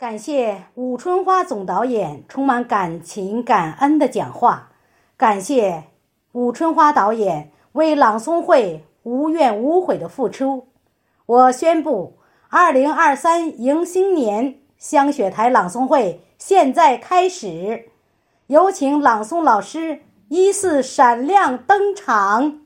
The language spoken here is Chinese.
感谢武春花总导演充满感情感恩的讲话感谢武春花导演为朗诵会无怨无悔的付出。我宣布二零二三迎新年香雪台朗诵会现在开始。有请朗诵老师依次闪亮登场。